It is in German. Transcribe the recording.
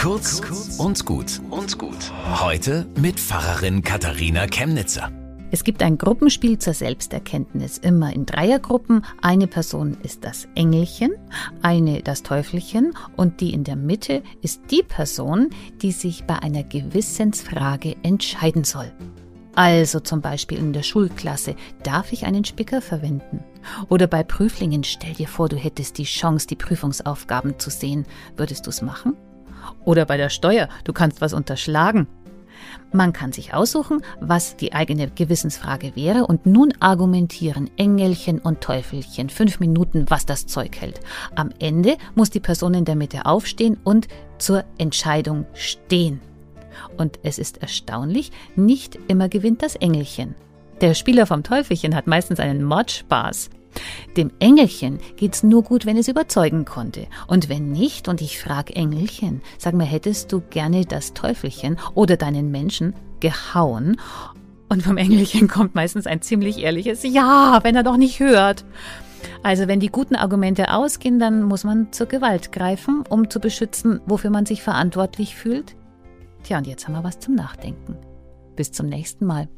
Kurz und gut und gut. Heute mit Pfarrerin Katharina Chemnitzer. Es gibt ein Gruppenspiel zur Selbsterkenntnis, immer in Dreiergruppen. Eine Person ist das Engelchen, eine das Teufelchen und die in der Mitte ist die Person, die sich bei einer Gewissensfrage entscheiden soll. Also zum Beispiel in der Schulklasse, darf ich einen Spicker verwenden? Oder bei Prüflingen, stell dir vor, du hättest die Chance, die Prüfungsaufgaben zu sehen. Würdest du es machen? Oder bei der Steuer, du kannst was unterschlagen. Man kann sich aussuchen, was die eigene Gewissensfrage wäre und nun argumentieren Engelchen und Teufelchen fünf Minuten, was das Zeug hält. Am Ende muss die Person in der Mitte aufstehen und zur Entscheidung stehen. Und es ist erstaunlich, nicht immer gewinnt das Engelchen. Der Spieler vom Teufelchen hat meistens einen Mordspaß. Dem Engelchen geht's nur gut, wenn es überzeugen konnte. Und wenn nicht, und ich frag Engelchen, sag mal, hättest du gerne das Teufelchen oder deinen Menschen gehauen? Und vom Engelchen kommt meistens ein ziemlich ehrliches Ja, wenn er doch nicht hört. Also wenn die guten Argumente ausgehen, dann muss man zur Gewalt greifen, um zu beschützen, wofür man sich verantwortlich fühlt. Tja, und jetzt haben wir was zum Nachdenken. Bis zum nächsten Mal.